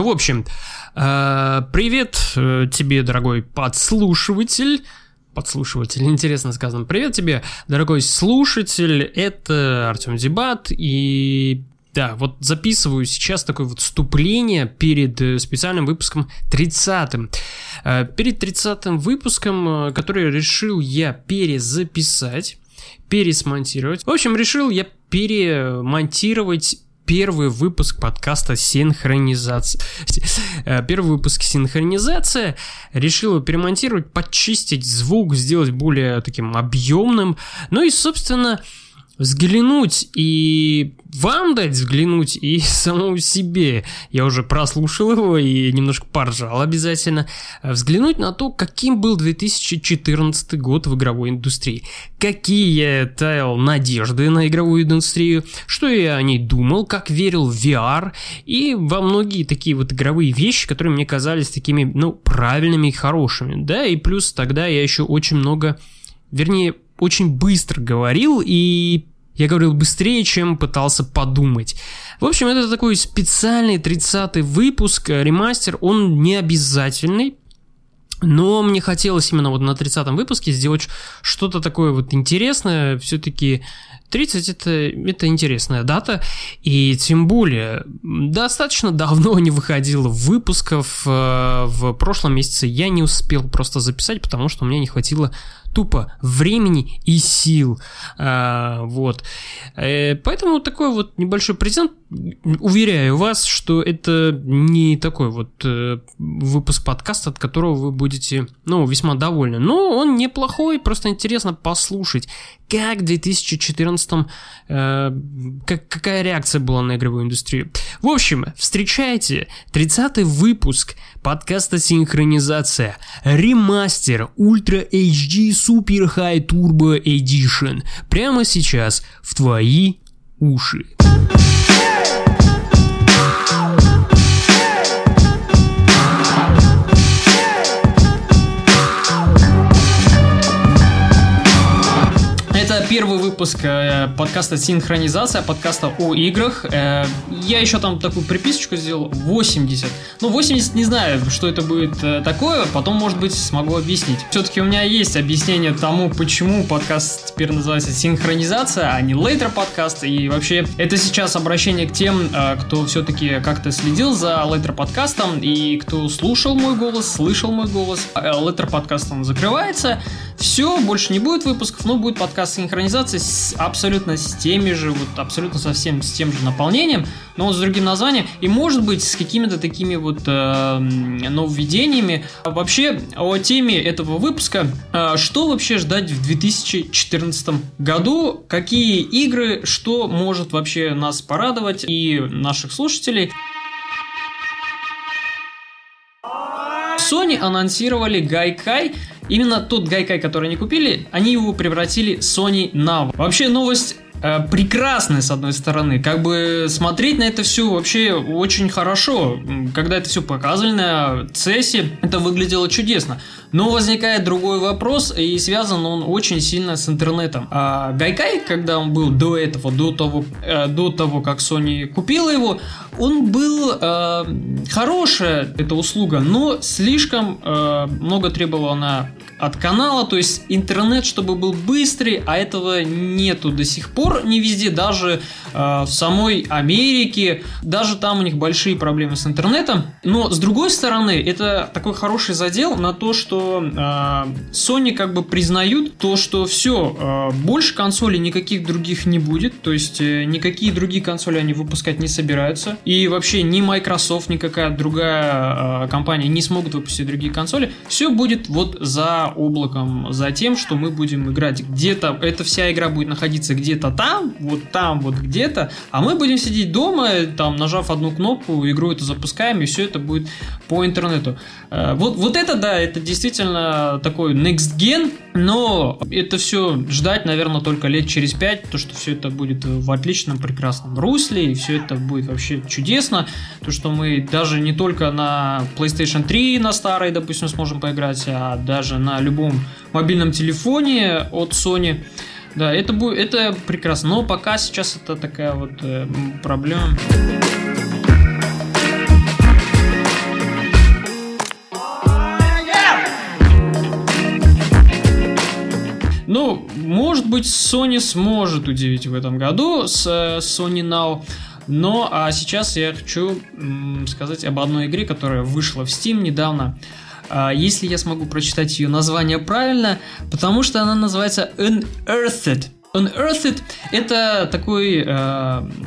Ну, в общем, э, привет э, тебе, дорогой подслушиватель. Подслушиватель, интересно сказано. Привет тебе, дорогой слушатель. Это Артем Дебат. И да, вот записываю сейчас такое вот вступление перед э, специальным выпуском 30-м. Перед 30-м выпуском, который решил я перезаписать, пересмонтировать. В общем, решил я перемонтировать первый выпуск подкаста «Синхронизация». Э, первый выпуск «Синхронизация». Решил перемонтировать, почистить звук, сделать более таким объемным. Ну и, собственно, взглянуть и вам дать взглянуть и самому себе. Я уже прослушал его и немножко поржал обязательно. Взглянуть на то, каким был 2014 год в игровой индустрии. Какие я таял надежды на игровую индустрию, что я о ней думал, как верил в VR и во многие такие вот игровые вещи, которые мне казались такими, ну, правильными и хорошими. Да, и плюс тогда я еще очень много, вернее, очень быстро говорил и я говорил быстрее, чем пытался подумать. В общем, это такой специальный 30-й выпуск, э, ремастер, он не обязательный, но мне хотелось именно вот на 30-м выпуске сделать что-то такое вот интересное. Все-таки 30 это, это интересная дата, и тем более достаточно давно не выходило выпусков. Э, в прошлом месяце я не успел просто записать, потому что у меня не хватило тупо времени и сил. Э, вот. Э, поэтому такой вот небольшой презент. Уверяю вас, что это не такой вот выпуск подкаста, от которого вы будете, ну, весьма довольны. Но он неплохой, просто интересно послушать, как 2014 2014-м. Э, как, какая реакция была на игровую индустрию? В общем, встречайте 30-й выпуск подкаста «Синхронизация». Ремастер Ultra HD Super High Turbo Edition. Прямо сейчас в твои уши. Первый выпуск э, подкаста «Синхронизация», подкаста о играх. Э, я еще там такую приписочку сделал, 80. Ну, 80 не знаю, что это будет э, такое, потом, может быть, смогу объяснить. Все-таки у меня есть объяснение тому, почему подкаст теперь называется «Синхронизация», а не «Later подкаст». И вообще, это сейчас обращение к тем, кто все-таки как-то следил за Later подкастом и кто слушал мой голос, слышал мой голос. Later подкаст он закрывается. Все, больше не будет выпусков, но будет подкаст «Синхронизация» экранизация с, абсолютно с теми же, вот абсолютно совсем с тем же наполнением, но вот с другим названием, и может быть с какими-то такими вот э, нововведениями. Вообще о теме этого выпуска, э, что вообще ждать в 2014 году, какие игры, что может вообще нас порадовать и наших слушателей. Sony анонсировали Гайкай, Именно тот Гайкай, который они купили, они его превратили Sony Now. Вообще новость э, прекрасная, с одной стороны. Как бы смотреть на это все вообще очень хорошо. Когда это все показывали на CES, это выглядело чудесно. Но возникает другой вопрос, и связан он очень сильно с интернетом. А Гайкай, когда он был до этого, до того, э, до того как Sony купила его, он был э, хорошая эта услуга, но слишком э, много требовала она от канала, то есть интернет, чтобы был быстрый, а этого нету до сих пор не везде, даже э, в самой Америке, даже там у них большие проблемы с интернетом. Но с другой стороны, это такой хороший задел на то, что э, Sony как бы признают то, что все, э, больше консолей никаких других не будет, то есть э, никакие другие консоли они выпускать не собираются, и вообще ни Microsoft, никакая другая э, компания не смогут выпустить другие консоли, все будет вот за облаком, за тем, что мы будем играть где-то, эта вся игра будет находиться где-то там, вот там, вот где-то, а мы будем сидеть дома, там, нажав одну кнопку, игру эту запускаем, и все это будет по интернету. Э, вот, вот это, да, это действительно такой next gen, но это все ждать, наверное, только лет через пять, то, что все это будет в отличном, прекрасном русле, и все это будет вообще чудесно, то, что мы даже не только на PlayStation 3 на старой, допустим, сможем поиграть, а даже на любом мобильном телефоне от Sony. Да, это будет, это прекрасно. Но пока сейчас это такая вот э, проблема. Быть, Sony сможет удивить в этом году с э, Sony Now. Но а сейчас я хочу сказать об одной игре, которая вышла в Steam недавно. А, если я смогу прочитать ее название правильно, потому что она называется Unearthed. Unearthed это такой э,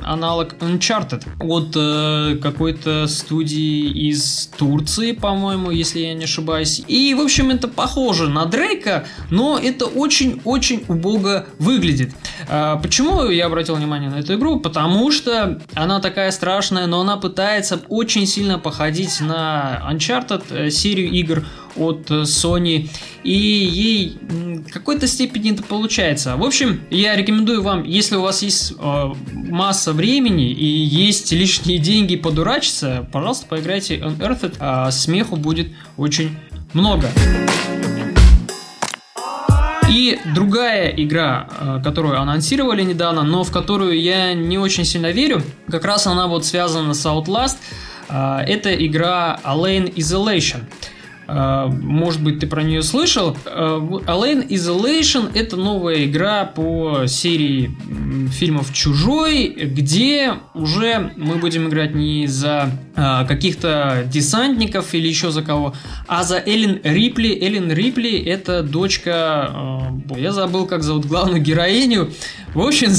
аналог Uncharted от э, какой-то студии из Турции, по-моему, если я не ошибаюсь. И, в общем, это похоже на Дрейка, но это очень-очень убого выглядит. Э, почему я обратил внимание на эту игру? Потому что она такая страшная, но она пытается очень сильно походить на Uncharted э, серию игр от э, Sony, и ей в какой-то степени это получается. В общем, я рекомендую вам, если у вас есть э, масса времени и есть лишние деньги подурачиться, пожалуйста, поиграйте Unearthed, а смеху будет очень много. И другая игра, э, которую анонсировали недавно, но в которую я не очень сильно верю, как раз она вот связана с Outlast, э, это игра Alane Isolation. А, может быть, ты про нее слышал. А, Alien Isolation – это новая игра по серии фильмов «Чужой», где уже мы будем играть не за а, каких-то десантников или еще за кого, а за Эллен Рипли. Эллен Рипли – это дочка... Я забыл, как зовут главную героиню. В общем,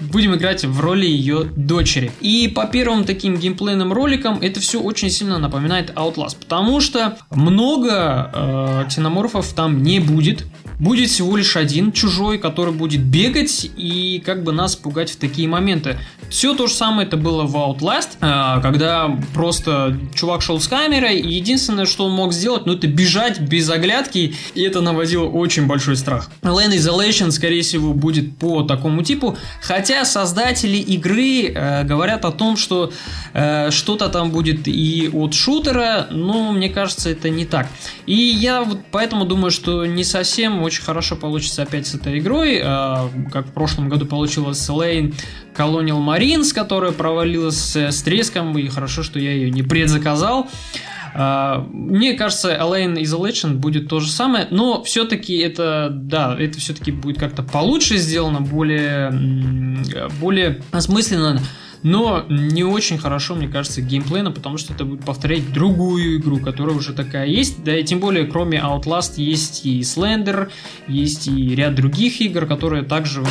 будем играть в роли ее дочери. И по первым таким геймплейным роликам это все очень сильно напоминает Outlast, потому что много э, ксеноморфов там не будет. Будет всего лишь один чужой, который будет бегать и как бы нас пугать в такие моменты. Все то же самое это было в Outlast, э, когда просто чувак шел с камерой, и единственное, что он мог сделать, ну это бежать без оглядки, и это наводило очень большой страх. Land Isolation, скорее всего, будет по такому типу, хотя создатели игры э, говорят о том, что э, что-то там будет и от шутера, но мне кажется, это не так. И я вот поэтому думаю, что не совсем очень хорошо получится опять с этой игрой, э, как в прошлом году получилось с Lane Colonial Marines, которая провалилась с треском, и хорошо, что я ее не предзаказал. Uh, мне кажется, Alien Isolation будет то же самое, но все-таки это, да, это все-таки будет как-то получше сделано, более, более осмысленно, но не очень хорошо, мне кажется, геймплейно, потому что это будет повторять другую игру, которая уже такая есть, да и тем более, кроме Outlast, есть и Slender, есть и ряд других игр, которые также...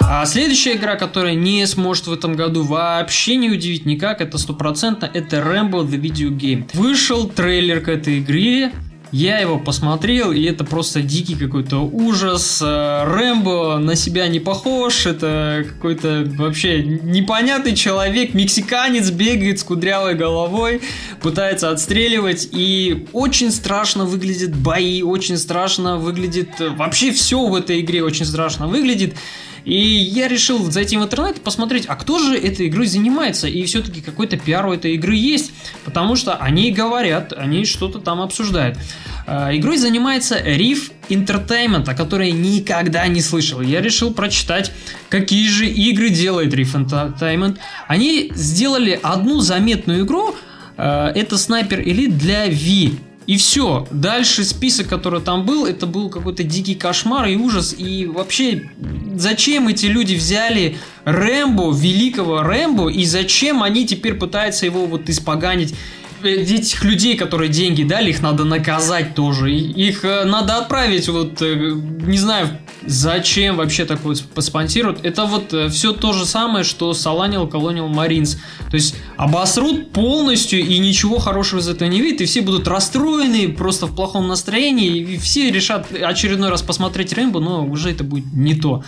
А следующая игра, которая не сможет в этом году вообще не удивить никак, это стопроцентно, это Rambo The Video Game. Вышел трейлер к этой игре, я его посмотрел, и это просто дикий какой-то ужас. Э, Рэмбо на себя не похож, это какой-то вообще непонятный человек, мексиканец бегает с кудрявой головой, пытается отстреливать, и очень страшно выглядят бои, очень страшно выглядит... Вообще все в этой игре очень страшно выглядит. И я решил зайти в интернет и посмотреть, а кто же этой игрой занимается. И все-таки какой-то пиар у этой игры есть, потому что они говорят, они что-то там обсуждают. А, игрой занимается Reef Entertainment, о которой никогда не слышал. Я решил прочитать, какие же игры делает Reef Entertainment. Они сделали одну заметную игру, а, это Sniper Elite для Wii. И все. Дальше список, который там был, это был какой-то дикий кошмар и ужас. И вообще, зачем эти люди взяли Рэмбо, великого Рэмбо, и зачем они теперь пытаются его вот испоганить? Этих людей, которые деньги дали, их надо наказать тоже. Их э, надо отправить, вот, э, не знаю, зачем вообще такое поспонсируют. Это вот э, все то же самое, что Solanial Colonial Marines. То есть обосрут полностью и ничего хорошего из этого не видят, и все будут расстроены, просто в плохом настроении, и все решат очередной раз посмотреть Рэмбо, но уже это будет не то.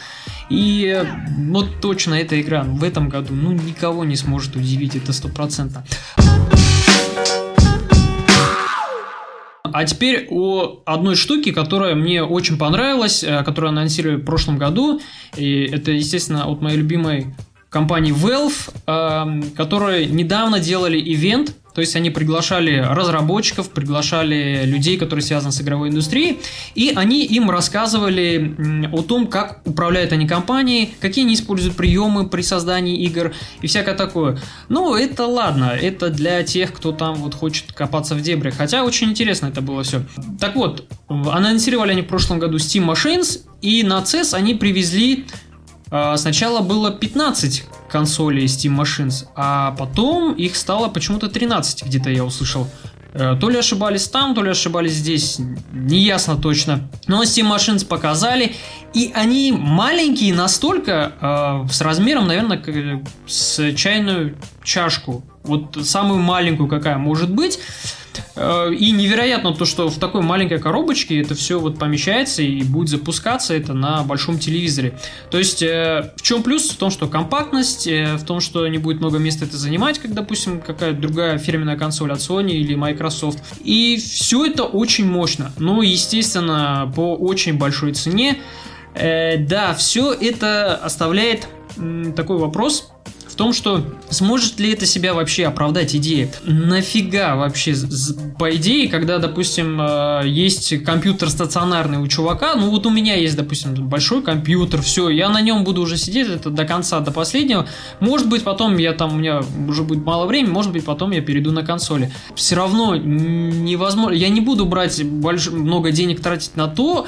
И вот точно эта игра в этом году, ну, никого не сможет удивить, это стопроцентно. А теперь о одной штуке, которая мне очень понравилась, э, которую анонсировали в прошлом году. И это, естественно, от моей любимой компании Valve, э, которые недавно делали ивент То есть они приглашали разработчиков, приглашали людей, которые связаны с игровой индустрией, и они им рассказывали о том, как управляют они компанией, какие они используют приемы при создании игр и всякое такое. Ну, это ладно, это для тех, кто там вот хочет копаться в дебрях. Хотя очень интересно это было все. Так вот, анонсировали они в прошлом году Steam Machines, и на CES они привезли Сначала было 15 консолей Steam Machines, а потом их стало почему-то 13, где-то я услышал. Э, то ли ошибались там, то ли ошибались здесь, не ясно точно. Но Steam Machines показали, и они маленькие настолько, э, с размером, наверное, с чайную чашку. Вот самую маленькую, какая может быть. Э, и невероятно то, что в такой маленькой коробочке это все вот помещается и будет запускаться это на большом телевизоре. То есть э, в чем плюс? В том, что компактность, э, в том, что не будет много места это занимать, как, допустим, какая-то другая фирменная консоль от Sony или Microsoft. И все это очень мощно. Ну, естественно, по очень большой цене. Да, все это оставляет такой вопрос, том, что сможет ли это себя вообще оправдать идея? Нафига вообще, по идее, когда, допустим, э, есть компьютер стационарный у чувака, ну вот у меня есть, допустим, большой компьютер, все, я на нем буду уже сидеть это до конца, до последнего. Может быть, потом я там, у меня уже будет мало времени, может быть, потом я перейду на консоли. Все равно невозможно, я не буду брать больш... много денег тратить на то,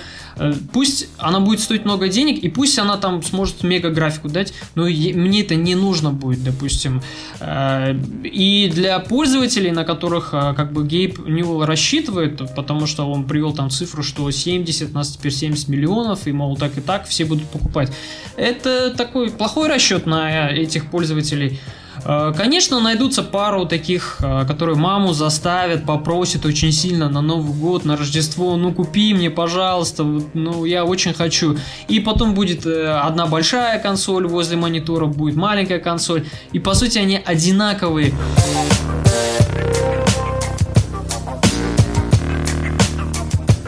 пусть она будет стоить много денег, и пусть она там сможет мега графику дать, но мне это не нужно будет, допустим. Э, и для пользователей, на которых э, как бы Гейб Ньюэлл рассчитывает, потому что он привел там цифру, что 70, у нас теперь 70 миллионов, и мол, так и так все будут покупать. Это такой плохой расчет на этих пользователей. Э, конечно, найдутся пару таких, э, которые маму заставят, попросят очень сильно на Новый год, на Рождество, ну купи мне, пожалуйста, ну я очень хочу. И потом будет э, одна большая консоль возле монитора, будет маленькая консоль. И по сути они одинаковые.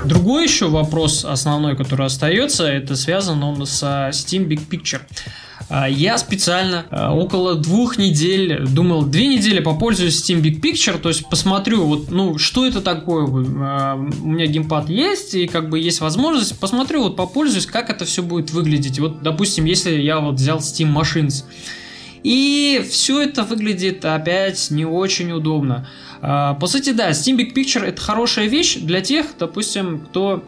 Другой еще вопрос основной, который остается, это связан он с Steam Big Picture. А, я специально а, около двух недель думал, две недели попользуюсь Steam Big Picture, то есть посмотрю, вот, ну, что это такое. А, у меня геймпад есть, и как бы есть возможность, посмотрю, вот попользуюсь, как это все будет выглядеть. Вот, допустим, если я вот взял Steam Machines, и все это выглядит опять не очень удобно. По сути, да, Steam Big Picture это хорошая вещь для тех, допустим, кто...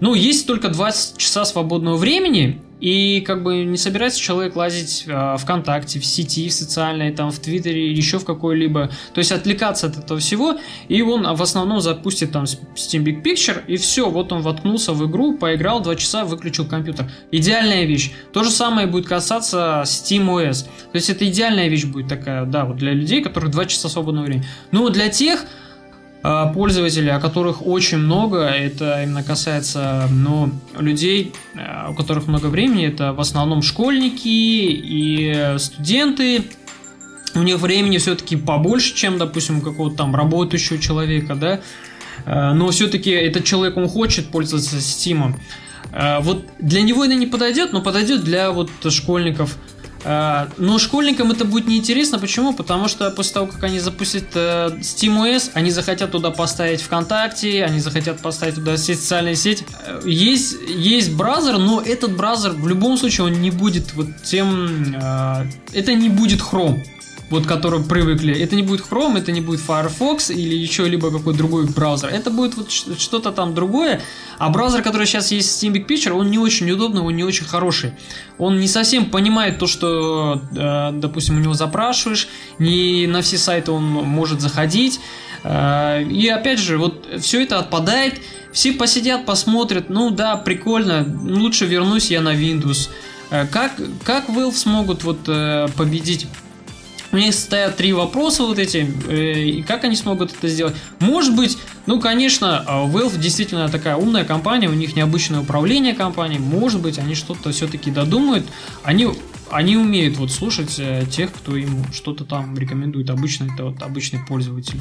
Ну, есть только 20 часа свободного времени, и как бы не собирается человек лазить э, ВКонтакте, в сети, в социальной, там, в Твиттере, еще в какой-либо. То есть отвлекаться от этого всего. И он в основном запустит там Steam Big Picture, и все, вот он воткнулся в игру, поиграл два часа, выключил компьютер. Идеальная вещь. То же самое будет касаться Steam OS. То есть это идеальная вещь будет такая, да, вот для людей, которые два часа свободного времени. Но для тех, пользователей, о которых очень много, это именно касается ну, людей, а, у которых много времени, это в основном школьники и студенты, у них времени все-таки побольше, чем, допустим, какого-то там работающего человека, да, а, но все-таки этот человек, он хочет пользоваться Steam. Вот для него это не подойдет, но подойдет для вот школьников – Э, но школьникам это будет неинтересно. Почему? Потому что после того, как они запустят э, SteamOS, они захотят туда поставить ВКонтакте, они захотят поставить туда все социальные сети. Э, есть, есть браузер, но этот браузер в любом случае он не будет вот тем... Это не будет Chrome вот которым привыкли. Это не будет Chrome, это не будет Firefox или еще либо какой-то другой браузер. Это будет вот что-то там другое. А браузер, который сейчас есть в Steam Big Picture, он не очень удобный, он не очень хороший. Он не совсем понимает то, что, э, допустим, у него запрашиваешь, не на все сайты он может заходить. Э, и опять же, вот все это отпадает, все посидят, посмотрят, ну да, прикольно, лучше вернусь я на Windows. Э, как, как Valve смогут вот победить у них стоят три вопроса вот эти, э, и как они смогут это сделать? Может быть, ну, конечно, а, Valve действительно такая умная компания, у них необычное управление компанией, может быть, они что-то все-таки додумают, они они умеют вот слушать э, тех, кто им что-то там рекомендует. Обычно это вот обычный пользователь.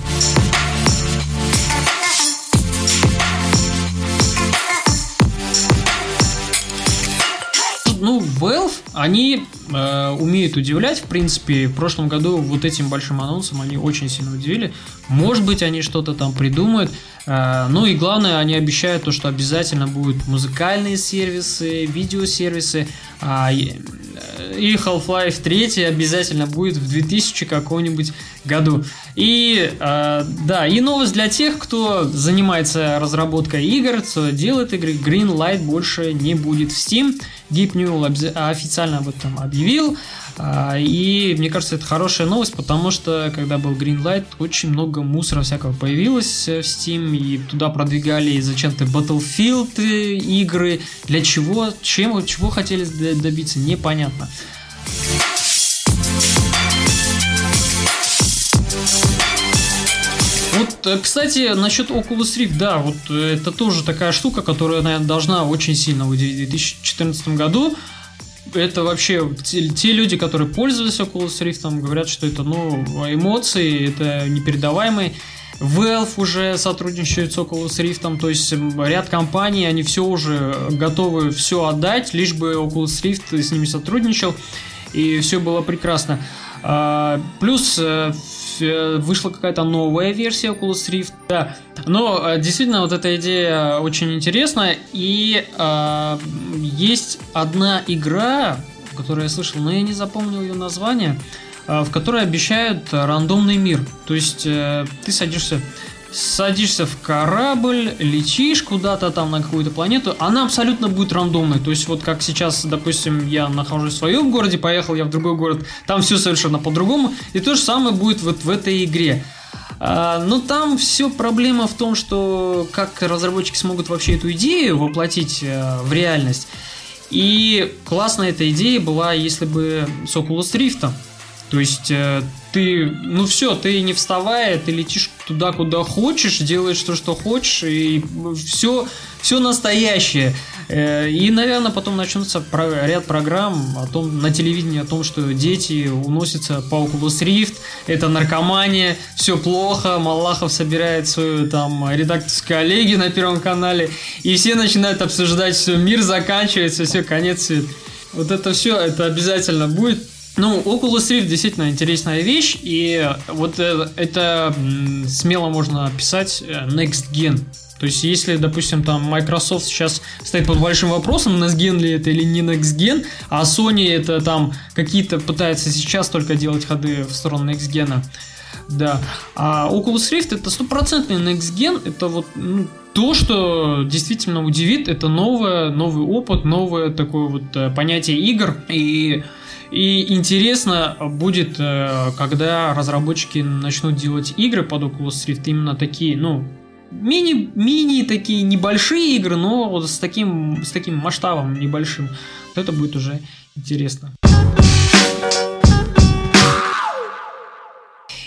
Они э, умеют удивлять, в принципе, в прошлом году вот этим большим анонсом они очень сильно удивили. Может быть, они что-то там придумают. Э, ну и главное, они обещают то, что обязательно будут музыкальные сервисы, видеосервисы. А, и Half-Life 3 обязательно будет в 2000 каком-нибудь году. И э, да, и новость для тех, кто занимается разработкой игр, кто делает игры. Green Light больше не будет в Steam. Deep Newell официально об этом объявил. А, и мне кажется, это хорошая новость, потому что когда был Greenlight, очень много мусора всякого появилось в Steam, и туда продвигали зачем-то Battlefield игры. Для чего? Чем, чего хотели добиться? Непонятно. Кстати, насчет Oculus Rift, да, вот э, это тоже такая штука, которая, наверное, должна очень сильно удивить в 2014 году это вообще те, те люди, которые пользовались Oculus Rift, говорят, что это ну, эмоции, это непередаваемые. Valve уже сотрудничает с Oculus Rift, то есть ряд компаний, они все уже готовы все отдать, лишь бы Oculus Rift с ними сотрудничал, и все было прекрасно. А, плюс э, Э, вышла какая-то новая версия Oculus Rift. Да. Но э, действительно вот эта идея очень интересна. И э, есть одна игра, которую я слышал, но я не запомнил ее название, э, в которой обещают рандомный мир. То есть ты садишься садишься в корабль, летишь куда-то там на какую-то планету, она абсолютно будет рандомной. То есть вот как сейчас, допустим, я нахожусь в своем городе, поехал я в другой город, там все совершенно по-другому, и то же самое будет вот в этой игре. А, но там все проблема в том, что как разработчики смогут вообще эту идею воплотить э, в реальность. И классная эта идея была, если бы с Oculus Rift. То есть э, ты, ну все, ты не вставая, ты летишь туда, куда хочешь, делаешь то, что хочешь, и все, все настоящее. Э, и, наверное, потом начнется ряд программ о том, на телевидении о том, что дети уносятся по Oculus Rift, это наркомания, все плохо, Малахов собирает свою там редакторскую коллеги на Первом канале, и все начинают обсуждать, все, мир заканчивается, все, конец свет. Вот это все, это обязательно будет. Ну, Oculus Rift действительно интересная вещь, и вот это, это смело можно описать э, Next Gen. То есть, если, допустим, там Microsoft сейчас стоит под большим вопросом, Next Gen ли это или не Next Gen, а Sony это там какие-то пытается сейчас только делать ходы в сторону Next Gen. Да. А Oculus Rift это стопроцентный Next Gen, это вот ну, то, что действительно удивит, это новое, новый опыт, новое такое вот э, понятие игр, и и интересно будет, э, когда разработчики начнут делать игры под Oculus Rift, именно такие, ну, мини, мини такие небольшие игры, но вот с таким, с таким масштабом небольшим. Это будет уже интересно.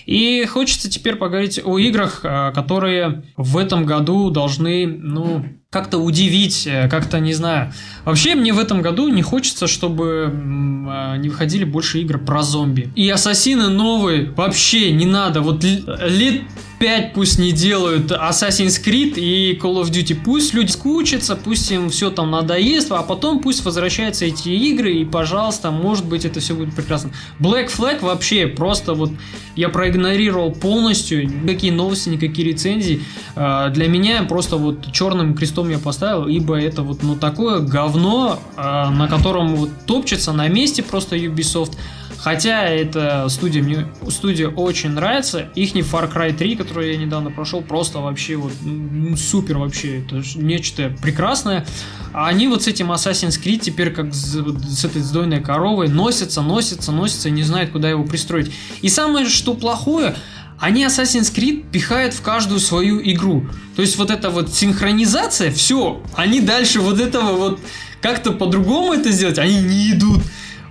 И хочется теперь поговорить о играх, э, которые в этом году должны, ну, как-то удивить, э, как-то, не знаю. Вообще, мне в этом году не хочется, чтобы э, не выходили больше игр про зомби. И Ассасины новые вообще не надо. Вот лет 5 пусть не делают Assassin's Creed и Call of Duty. Пусть люди скучатся, пусть им все там надоест, а потом пусть возвращаются эти игры, и, пожалуйста, может быть, это все будет прекрасно. Black Flag вообще просто вот я проигнорировал полностью, никакие новости, никакие рецензии. А, для меня просто вот черным крестом я поставил, ибо это вот ну такое говно, а, на котором вот топчется на месте просто Ubisoft. Хотя эта студия мне студия очень нравится. Их не Far Cry 3, который я недавно прошел, просто вообще вот ну, супер вообще. Это нечто прекрасное. А они вот с этим Assassin's Creed теперь как с, с этой сдойной коровой носятся, носятся, носятся и не знают, куда его пристроить. И самое, что плохое, они Assassin's Creed пихают в каждую свою игру. То есть вот эта вот синхронизация, все, они дальше вот этого вот как-то по-другому это сделать, они не идут.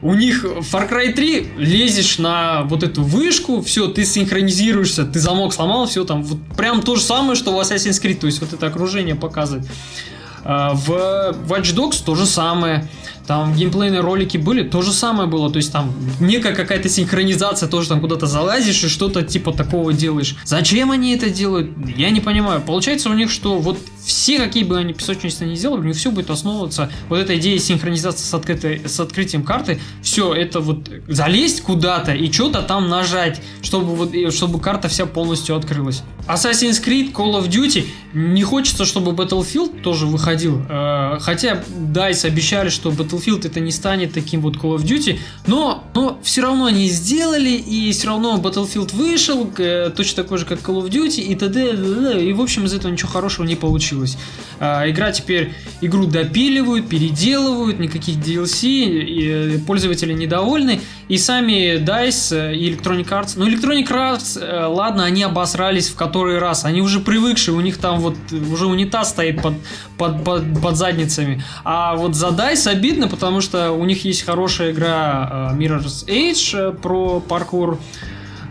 У них Far Cry 3 лезешь на вот эту вышку, все, ты синхронизируешься, ты замок сломал, все там, вот прям то же самое, что в Assassin's Creed, то есть вот это окружение показывает. А, в Watch Dogs то же самое. Там геймплейные ролики были, то же самое было. То есть там некая какая-то синхронизация, тоже там куда-то залазишь и что-то типа такого делаешь. Зачем они это делают? Я не понимаю. Получается у них, что вот все, какие бы они песочницы не сделали, у них все будет основываться, вот эта идея синхронизации с, открытой, с открытием карты, все это вот залезть куда-то и что-то там нажать, чтобы, вот, чтобы карта вся полностью открылась. Assassin's Creed, Call of Duty, не хочется, чтобы Battlefield тоже выходил, э, хотя DICE обещали, что Battlefield это не станет таким вот Call of Duty, но, но все равно они сделали, и все равно Battlefield вышел, э, точно такой же, как Call of Duty, и т.д. И, в общем, из этого ничего хорошего не получилось. Э, игра теперь, игру допиливают, переделывают, никаких DLC, пользователи недовольны, и сами DICE и Electronic Arts, ну, Electronic Arts, ладно, они обосрались в который раз, они уже привыкшие, у них там вот уже унитаз стоит под, под, под, под задницами, а вот за DICE обидно, потому что у них есть хорошая игра Mirror's Edge про паркур,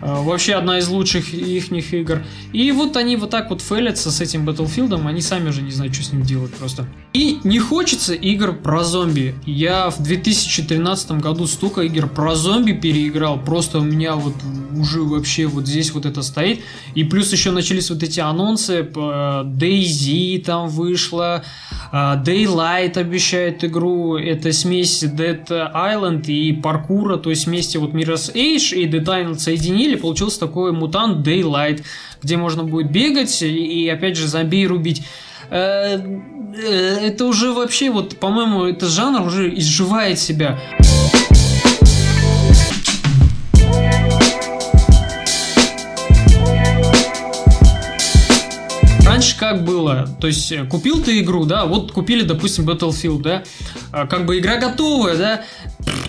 Э, вообще одна из лучших их игр. И вот они вот так вот фейлятся с этим Battlefield, они сами уже не знают, что с ним делать просто. И не хочется игр про зомби. Я в 2013 году столько игр про зомби переиграл, просто у меня вот уже вообще вот здесь вот это стоит. И плюс еще начались вот эти анонсы, DayZ там вышла, э, Daylight обещает игру, это смесь Dead Island и паркура, то есть вместе вот Mirror's Edge и Dead Island соединили, получился такой мутант Daylight, где можно будет бегать и, опять же, зомби рубить это уже вообще, вот, по-моему, этот жанр уже изживает себя. Как было? То есть э, купил ты игру, да, вот купили, допустим, Battlefield, да, а, как бы игра готовая, да,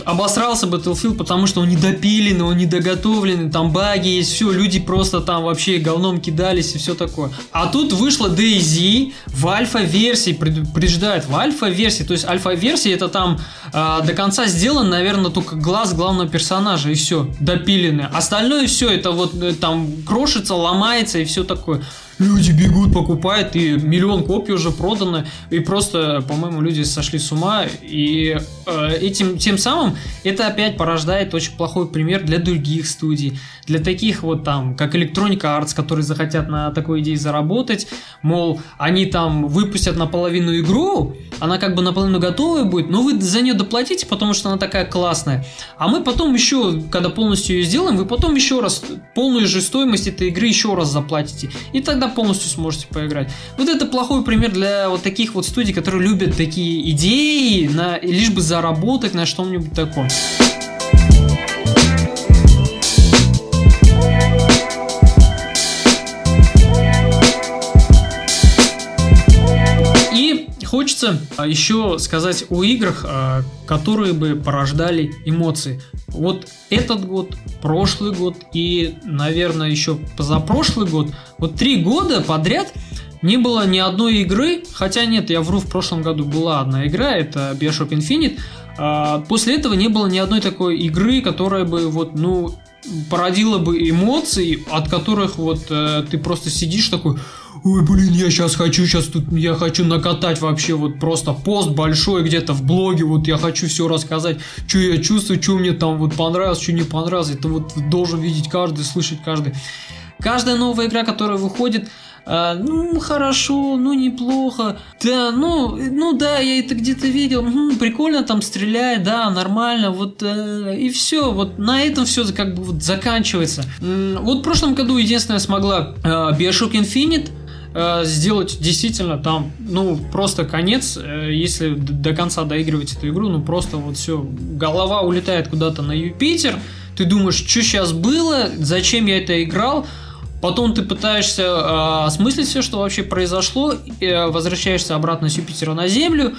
обосрался Battlefield, потому что он недопиленный, он недоготовленный, там баги есть, все, люди просто там вообще говном кидались и все такое. А тут вышла DayZ в альфа-версии, предупреждает, в альфа-версии, то есть альфа-версия это там э, до конца сделан, наверное, только глаз главного персонажа и все, допиленный. Остальное все это вот э, там крошится, ломается и все такое люди бегут, покупают, и миллион копий уже продано, и просто, по-моему, люди сошли с ума, и э, этим тем самым это опять порождает очень плохой пример для других студий, для таких вот там, как Electronic Arts, которые захотят на такой идее заработать, мол, они там выпустят наполовину игру, она как бы наполовину готовая будет, но вы за нее доплатите, потому что она такая классная, а мы потом еще, когда полностью ее сделаем, вы потом еще раз полную же стоимость этой игры еще раз заплатите, и тогда тогда полностью сможете поиграть. Вот это плохой пример для вот таких вот студий, которые любят такие идеи, на, лишь бы заработать на что-нибудь таком. Хочется а, еще сказать о играх, а, которые бы порождали эмоции. Вот этот год, прошлый год и, наверное, еще позапрошлый год, вот три года подряд не было ни одной игры, хотя нет, я вру, в прошлом году была одна игра, это Bioshock Infinite, а, после этого не было ни одной такой игры, которая бы вот, ну, породила бы эмоции, от которых вот э, ты просто сидишь такой, ой, блин, я сейчас хочу, сейчас тут, я хочу накатать вообще вот просто пост большой где-то в блоге, вот я хочу все рассказать, что я чувствую, что мне там вот понравилось, что не понравилось, это вот должен видеть каждый, слышать каждый. Каждая новая игра, которая выходит, а, ну, хорошо, ну, неплохо. Да, ну, ну да, я это где-то видел. М, прикольно там стреляет, да, нормально. Вот э, и все. Вот на этом все как бы вот заканчивается. Вот в прошлом году единственное смогла э, Bioshock Infinite сделать действительно там, ну, просто конец, э, если до конца доигрывать эту игру, ну, просто вот все, голова улетает куда-то на Юпитер, ты думаешь, что сейчас было, зачем я это играл, Потом ты пытаешься э, осмыслить все, что вообще произошло, э, возвращаешься обратно с Юпитера на Землю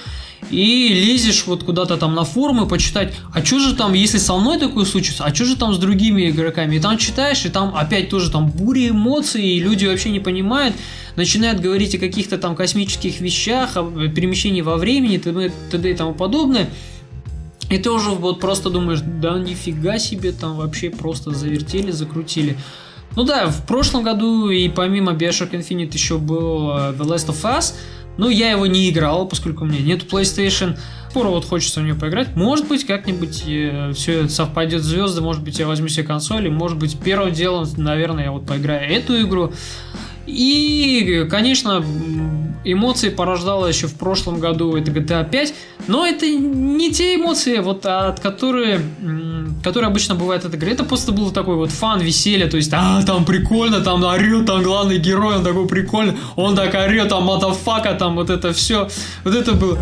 и лезешь вот куда-то там на форумы почитать, а что же там, если со мной такое случится, а что же там с другими игроками? И там читаешь, и там опять тоже там буря эмоций, и люди вообще не понимают, начинают говорить о каких-то там космических вещах, о перемещении во времени, т.д. и тому подобное. И ты уже вот просто думаешь, да нифига себе, там вообще просто завертели, закрутили. Ну да, в прошлом году и помимо Bioshock Infinite еще был The Last of Us. Ну, я его не играл, поскольку у меня нет PlayStation. Скоро вот хочется в нее поиграть. Может быть, как-нибудь э, все совпадет звезды, может быть, я возьму себе консоль, и может быть, первым делом, наверное, я вот поиграю эту игру. И, конечно, эмоции порождала еще в прошлом году это GTA 5, но это не те эмоции, вот от которые, которые обычно бывают от игры. Это просто был такой вот фан, веселье, то есть, а, там прикольно, там орет, там главный герой, он такой прикольный, он так орет, там матафака, там вот это все, вот это было.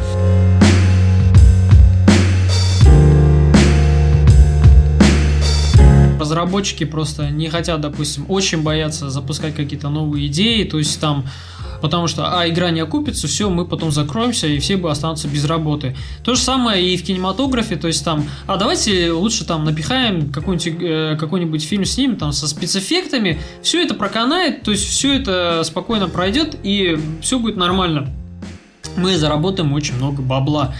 Разработчики просто не хотят, допустим, очень боятся запускать какие-то новые идеи, то есть там потому что, а, игра не окупится, все, мы потом закроемся, и все бы останутся без работы. То же самое и в кинематографе, то есть там, а давайте лучше там напихаем какой-нибудь, э, какой-нибудь фильм с ним, там, со спецэффектами, все это проканает, то есть все это спокойно пройдет, и все будет нормально. Мы заработаем очень много бабла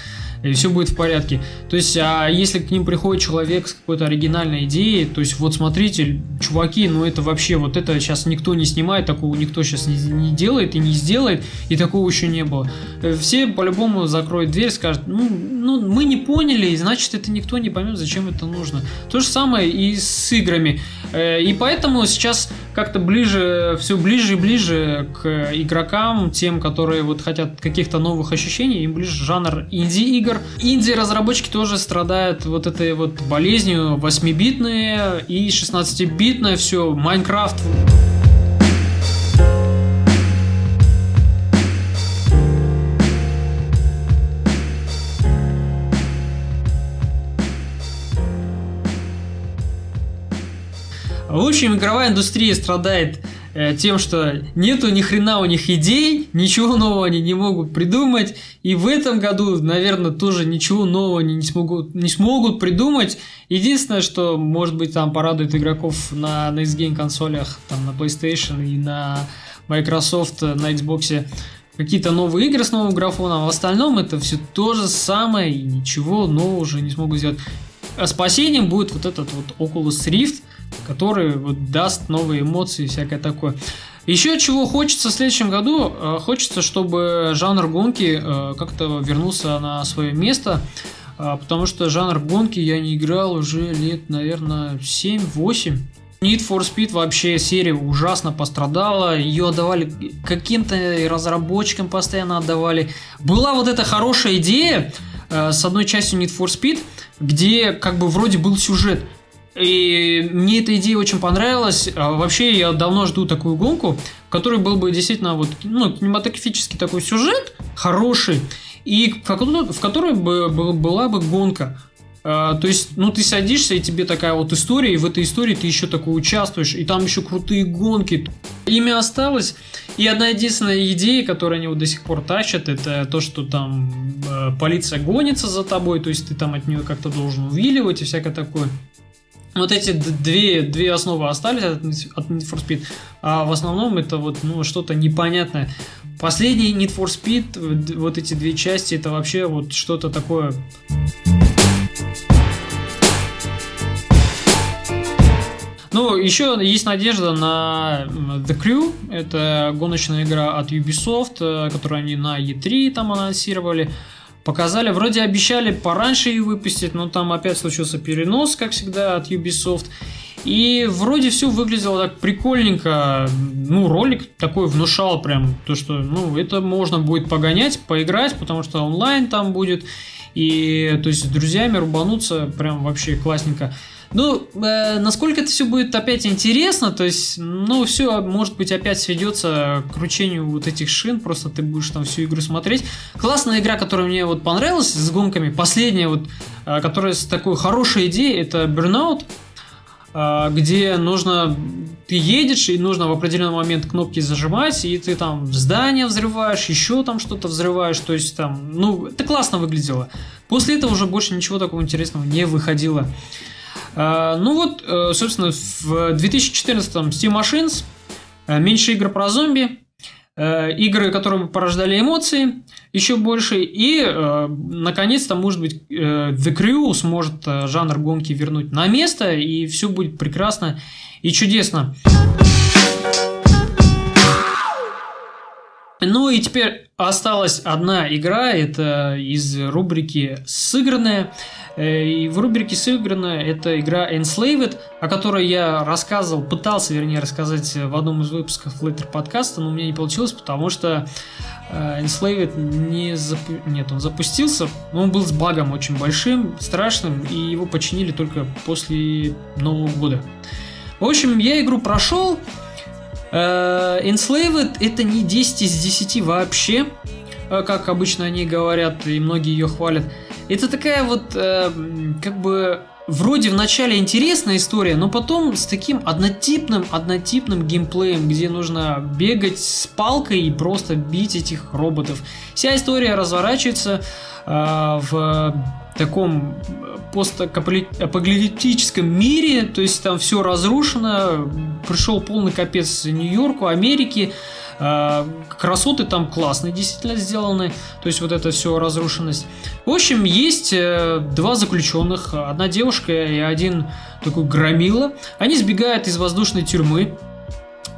и все будет в порядке. То есть, а если к ним приходит человек с какой-то оригинальной идеей, то есть, вот смотрите, чуваки, ну это вообще, вот это сейчас никто не снимает, такого никто сейчас не, не делает и не сделает, и такого еще не было. Все по-любому закроют дверь, скажут, ну, ну, мы не поняли, и значит, это никто не поймет, зачем это нужно. То же самое и с играми. Э, и поэтому сейчас как-то ближе, все ближе и ближе к игрокам, тем, которые вот хотят каких-то новых ощущений, им ближе жанр инди-игр. Инди-разработчики тоже страдают вот этой вот болезнью 8-битные и 16-битное все, Майнкрафт. В общем, игровая индустрия страдает э, тем, что нету ни хрена у них идей, ничего нового они не могут придумать, и в этом году, наверное, тоже ничего нового они не смогут, не смогут придумать. Единственное, что, может быть, там порадует игроков на Next Game консолях, там на PlayStation и на Microsoft, на Xbox какие-то новые игры с новым графоном, а в остальном это все то же самое, и ничего нового уже не смогут сделать. А спасением будет вот этот вот Oculus Rift – который вот даст новые эмоции и всякое такое. Еще чего хочется в следующем году, э, хочется, чтобы жанр гонки э, как-то вернулся на свое место, э, потому что жанр гонки я не играл уже лет, наверное, 7-8. Need for Speed вообще серия ужасно пострадала, ее отдавали каким-то разработчикам постоянно отдавали. Была вот эта хорошая идея с одной частью Need for Speed, где как бы вроде был сюжет, и мне эта идея очень понравилась. А вообще, я давно жду такую гонку, в которой был бы действительно вот, ну, кинематографический такой сюжет, хороший, и в которой бы была бы гонка. Uh, то есть, ну, ты садишься, и тебе такая вот история, и в этой истории ты еще такой участвуешь, и там еще крутые гонки. Имя осталось, и одна единственная идея, которую они вот до сих пор тащат, это то, что там э, полиция гонится за тобой, то есть ты там от нее как-то должен увиливать и всякое такое. Вот эти две, две основы остались от, от Need for Speed, а в основном это вот ну, что-то непонятное. Последний Need for Speed, вот эти две части, это вообще вот что-то такое... Ну, еще есть надежда на The Crew. Это гоночная игра от Ubisoft, э, которую они на E3 там анонсировали. Показали, вроде обещали пораньше ее выпустить, но там опять случился перенос, как всегда, от Ubisoft. И вроде все выглядело так прикольненько. Ну, ролик такой внушал прям то, что, ну, это можно будет погонять, поиграть, потому что онлайн там будет. И, то есть, с друзьями рубануться прям вообще классненько. Ну, э, насколько это все будет опять интересно, то есть, ну, все, может быть, опять сведется к кручению вот этих шин, просто ты будешь там всю игру смотреть. Классная игра, которая мне вот понравилась с гонками, последняя вот, э, которая с такой хорошей идеей, это Burnout, э, где нужно, ты едешь, и нужно в определенный момент кнопки зажимать, и ты там здание взрываешь, еще там что-то взрываешь, то есть там, ну, это классно выглядело. После этого уже больше ничего такого интересного не выходило. А, ну вот, э, собственно, в 2014-м Steam Machines, э, меньше игр про зомби, э, игры, которые порождали эмоции еще больше, и, наконец-то, может быть, The Crew сможет жанр гонки вернуть на место, и все будет прекрасно и чудесно. Ну и теперь осталась одна игра, это из рубрики «Сыгранная». Э, и в рубрике «Сыгранная» это игра Enslaved, о которой я рассказывал, пытался, вернее, рассказать в одном из выпусков Flutter подкаста, но у меня не получилось, потому что э, Enslaved не запу... Нет, он запустился, но он был с багом очень большим, страшным, и его починили только после Нового года. В общем, я игру прошел, Enslaved это не 10 из 10 вообще, э, как обычно они говорят, и многие ее хвалят. Это такая вот, э, как бы, вроде в начале интересная история, но потом с таким однотипным, однотипным геймплеем, где нужно бегать с палкой и просто бить этих роботов. Вся история разворачивается в таком постапокалиптическом мире, то есть там все разрушено, пришел полный капец Нью-Йорку, Америки, а, красоты там классные действительно сделаны, то есть вот это все разрушенность. В общем, есть э, два заключенных, одна девушка и один такой громила. Они сбегают из воздушной тюрьмы,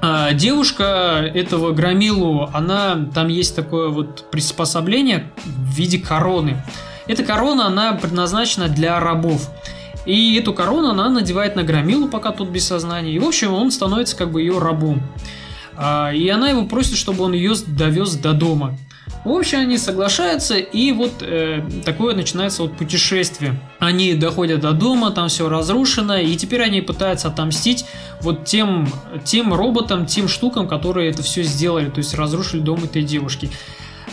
а, Девушка этого громилу, она там есть такое вот приспособление в виде короны. Эта корона, она предназначена для рабов. И эту корону она надевает на Громилу, пока тот без сознания. И, в общем, он становится как бы ее рабом. А, и она его просит, чтобы он ее довез до дома. В общем, они соглашаются, и вот э, такое начинается вот путешествие. Они доходят до дома, там все разрушено, и теперь они пытаются отомстить вот тем, тем роботам, тем штукам, которые это все сделали, то есть разрушили дом этой девушки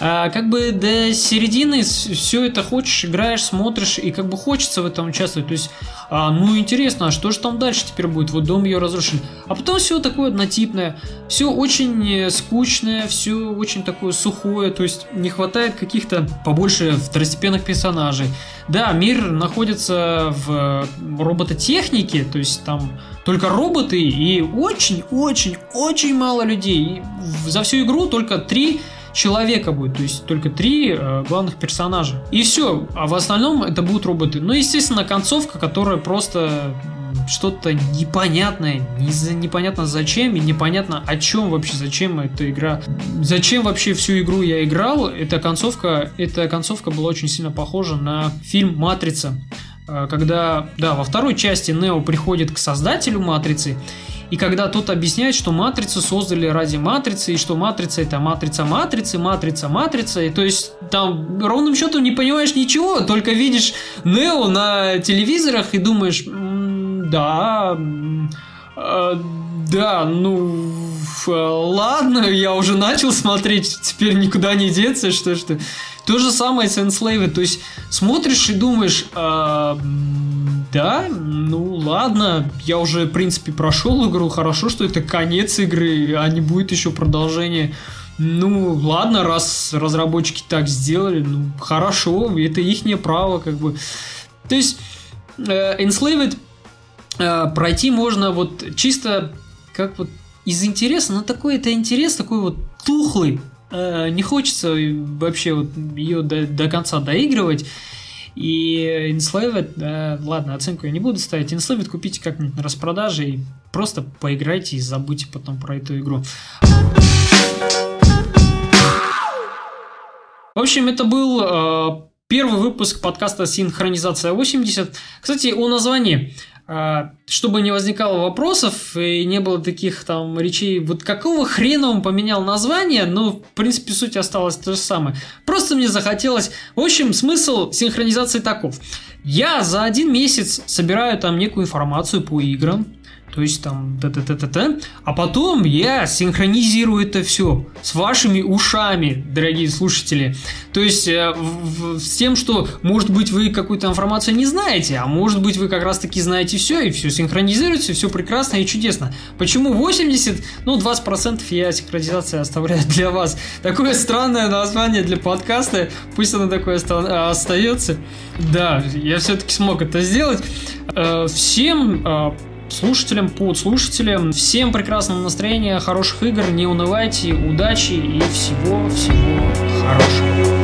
а, как бы до середины все это хочешь, играешь, смотришь, и как бы хочется в этом участвовать. То есть, а, ну интересно, а что же там дальше теперь будет? Вот дом ее разрушили. А потом все такое однотипное, все очень э, скучное, все очень такое сухое, то есть не хватает каких-то побольше второстепенных персонажей. Да, мир находится в робототехнике, то есть там только роботы и очень-очень-очень мало людей. И за всю игру только три человека будет, то есть только три э, главных персонажа. И все, а в остальном это будут роботы. Ну, естественно, концовка, которая просто что-то непонятное, не, непонятно зачем и непонятно о чем вообще, зачем эта игра, зачем вообще всю игру я играл. Эта концовка, эта концовка была очень сильно похожа на фильм «Матрица», э, когда, да, во второй части Нео приходит к создателю Матрицы и когда тот объясняет, что матрицу создали ради матрицы, и что матрица это матрица матрицы, матрица матрица, и то есть там ровным счетом не понимаешь ничего, только видишь Нео на телевизорах и думаешь, да, э, да, ну, ладно, я уже начал смотреть, теперь никуда не деться, что что. То же самое с Enslaved, то есть смотришь и думаешь, э, да, ну ладно, я уже, в принципе, прошел игру, хорошо, что это конец игры, а не будет еще продолжение. Ну, ладно, раз разработчики так сделали, ну, хорошо, это их право, как бы. То есть, э, Enslaved э, пройти можно вот чисто как вот из интереса, но такой это интерес, такой вот тухлый. Э, не хочется вообще вот ее до, до конца доигрывать. И Enslaved, да, ладно, оценку я не буду ставить. Enslaved купите как-нибудь на распродаже и просто поиграйте и забудьте потом про эту игру. В общем, это был э, первый выпуск подкаста «Синхронизация 80». Кстати, о названии. А, чтобы не возникало вопросов и не было таких там речей, вот какого хрена он поменял название, но в принципе суть осталась то же самое. Просто мне захотелось... В общем, смысл синхронизации таков. Я за один месяц собираю там некую информацию по играм, то есть там т т т т т а потом я синхронизирую это все с вашими ушами, дорогие слушатели. То есть э, в, в, с тем, что, может быть, вы какую-то информацию не знаете, а может быть, вы как раз-таки знаете все, и все синхронизируется, все прекрасно и чудесно. Почему 80? Ну, 20% я синхронизация оставляю для вас. Такое странное название для подкаста, пусть оно такое остается. Да, я все-таки смог это сделать. Э, всем э, слушателям, подслушателям. Всем прекрасного настроения, хороших игр, не унывайте, удачи и всего-всего хорошего.